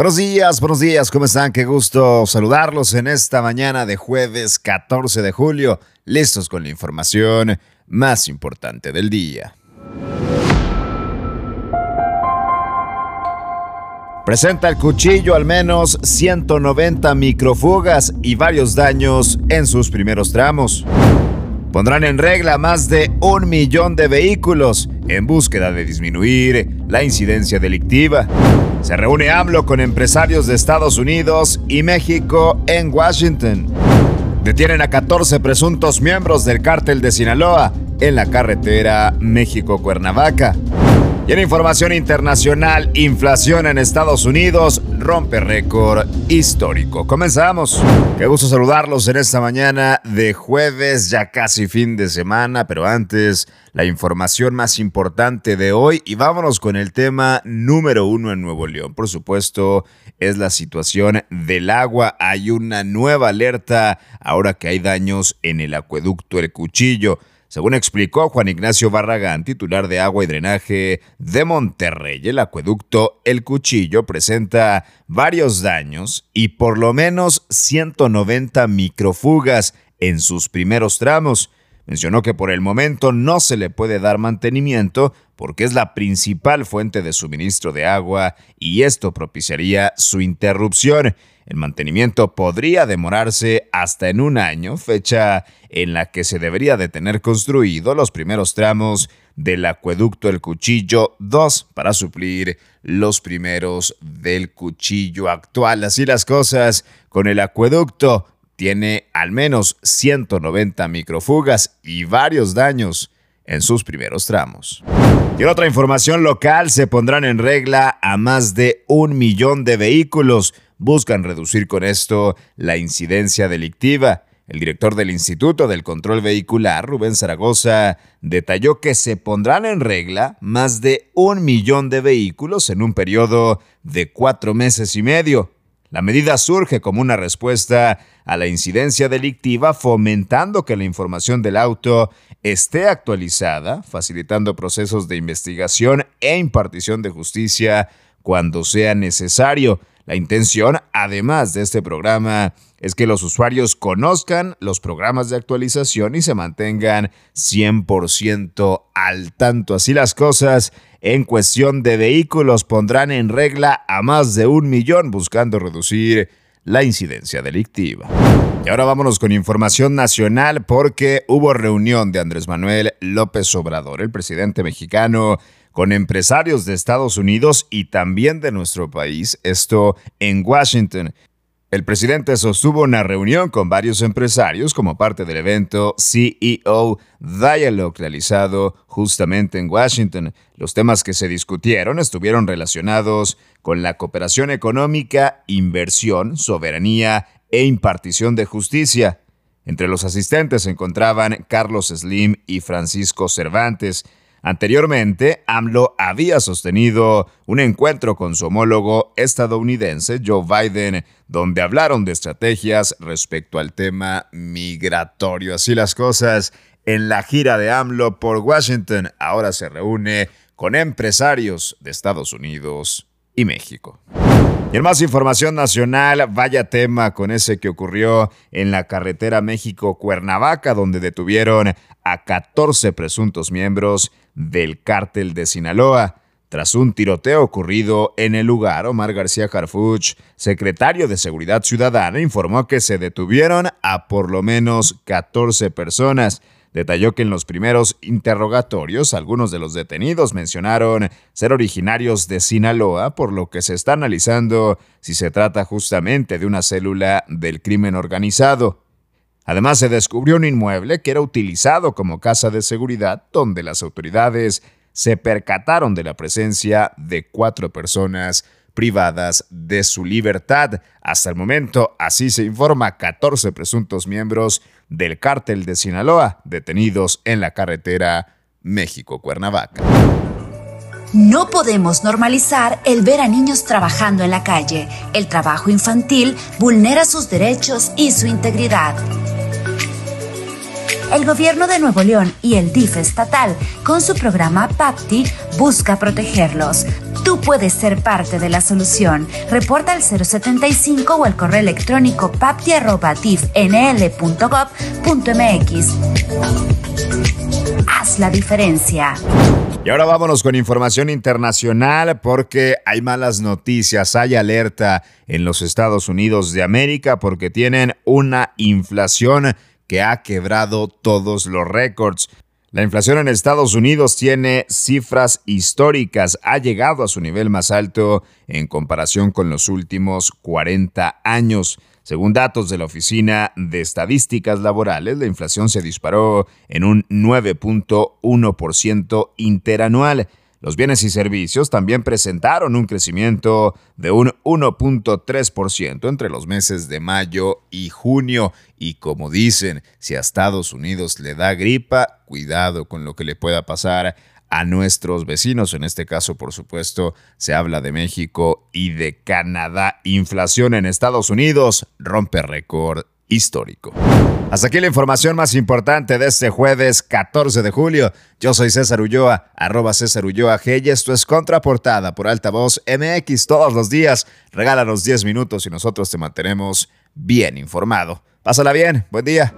Buenos días, buenos días, ¿cómo están? Qué gusto saludarlos en esta mañana de jueves 14 de julio, listos con la información más importante del día. Presenta el cuchillo al menos 190 microfugas y varios daños en sus primeros tramos. Pondrán en regla más de un millón de vehículos en búsqueda de disminuir la incidencia delictiva. Se reúne AMLO con empresarios de Estados Unidos y México en Washington. Detienen a 14 presuntos miembros del cártel de Sinaloa en la carretera México-Cuernavaca. Y en información internacional, inflación en Estados Unidos rompe récord histórico. Comenzamos. Qué gusto saludarlos en esta mañana de jueves, ya casi fin de semana, pero antes la información más importante de hoy y vámonos con el tema número uno en Nuevo León. Por supuesto, es la situación del agua. Hay una nueva alerta ahora que hay daños en el acueducto El Cuchillo. Según explicó Juan Ignacio Barragán, titular de agua y drenaje de Monterrey, el acueducto El Cuchillo presenta varios daños y por lo menos 190 microfugas en sus primeros tramos. Mencionó que por el momento no se le puede dar mantenimiento porque es la principal fuente de suministro de agua y esto propiciaría su interrupción. El mantenimiento podría demorarse hasta en un año, fecha en la que se debería de tener construido los primeros tramos del acueducto El Cuchillo 2 para suplir los primeros del cuchillo actual. Así las cosas con el acueducto tiene al menos 190 microfugas y varios daños en sus primeros tramos. Y en otra información local, se pondrán en regla a más de un millón de vehículos. Buscan reducir con esto la incidencia delictiva. El director del Instituto del Control Vehicular, Rubén Zaragoza, detalló que se pondrán en regla más de un millón de vehículos en un periodo de cuatro meses y medio. La medida surge como una respuesta a la incidencia delictiva, fomentando que la información del auto esté actualizada, facilitando procesos de investigación e impartición de justicia cuando sea necesario. La intención, además de este programa, es que los usuarios conozcan los programas de actualización y se mantengan 100% al tanto. Así las cosas, en cuestión de vehículos pondrán en regla a más de un millón buscando reducir la incidencia delictiva. Y ahora vámonos con información nacional porque hubo reunión de Andrés Manuel López Obrador, el presidente mexicano, con empresarios de Estados Unidos y también de nuestro país, esto en Washington. El presidente sostuvo una reunión con varios empresarios como parte del evento CEO Dialogue realizado justamente en Washington. Los temas que se discutieron estuvieron relacionados con la cooperación económica, inversión, soberanía e impartición de justicia. Entre los asistentes se encontraban Carlos Slim y Francisco Cervantes, Anteriormente, AMLO había sostenido un encuentro con su homólogo estadounidense Joe Biden, donde hablaron de estrategias respecto al tema migratorio. Así las cosas, en la gira de AMLO por Washington, ahora se reúne con empresarios de Estados Unidos y México. Y en más información nacional, vaya tema con ese que ocurrió en la carretera México-Cuernavaca, donde detuvieron a 14 presuntos miembros del cártel de Sinaloa. Tras un tiroteo ocurrido en el lugar, Omar García Harfuch, secretario de Seguridad Ciudadana, informó que se detuvieron a por lo menos 14 personas. Detalló que en los primeros interrogatorios algunos de los detenidos mencionaron ser originarios de Sinaloa, por lo que se está analizando si se trata justamente de una célula del crimen organizado. Además, se descubrió un inmueble que era utilizado como casa de seguridad, donde las autoridades se percataron de la presencia de cuatro personas privadas de su libertad. Hasta el momento, así se informa, 14 presuntos miembros del cártel de Sinaloa detenidos en la carretera México-Cuernavaca. No podemos normalizar el ver a niños trabajando en la calle. El trabajo infantil vulnera sus derechos y su integridad. El gobierno de Nuevo León y el DIF estatal, con su programa PAPTI, busca protegerlos. Tú puedes ser parte de la solución. Reporta al 075 o al correo electrónico papti.difnl.gov.mx. Haz la diferencia. Y ahora vámonos con información internacional porque hay malas noticias, hay alerta en los Estados Unidos de América porque tienen una inflación que ha quebrado todos los récords. La inflación en Estados Unidos tiene cifras históricas, ha llegado a su nivel más alto en comparación con los últimos 40 años. Según datos de la Oficina de Estadísticas Laborales, la inflación se disparó en un 9.1% interanual. Los bienes y servicios también presentaron un crecimiento de un 1.3% entre los meses de mayo y junio. Y como dicen, si a Estados Unidos le da gripa, cuidado con lo que le pueda pasar a nuestros vecinos. En este caso, por supuesto, se habla de México y de Canadá. Inflación en Estados Unidos rompe récord histórico. Hasta aquí la información más importante de este jueves 14 de julio. Yo soy César Ulloa, arroba César Ulloa G y esto es Contraportada por Altavoz MX todos los días. Regálanos 10 minutos y nosotros te mantenemos bien informado. Pásala bien, buen día.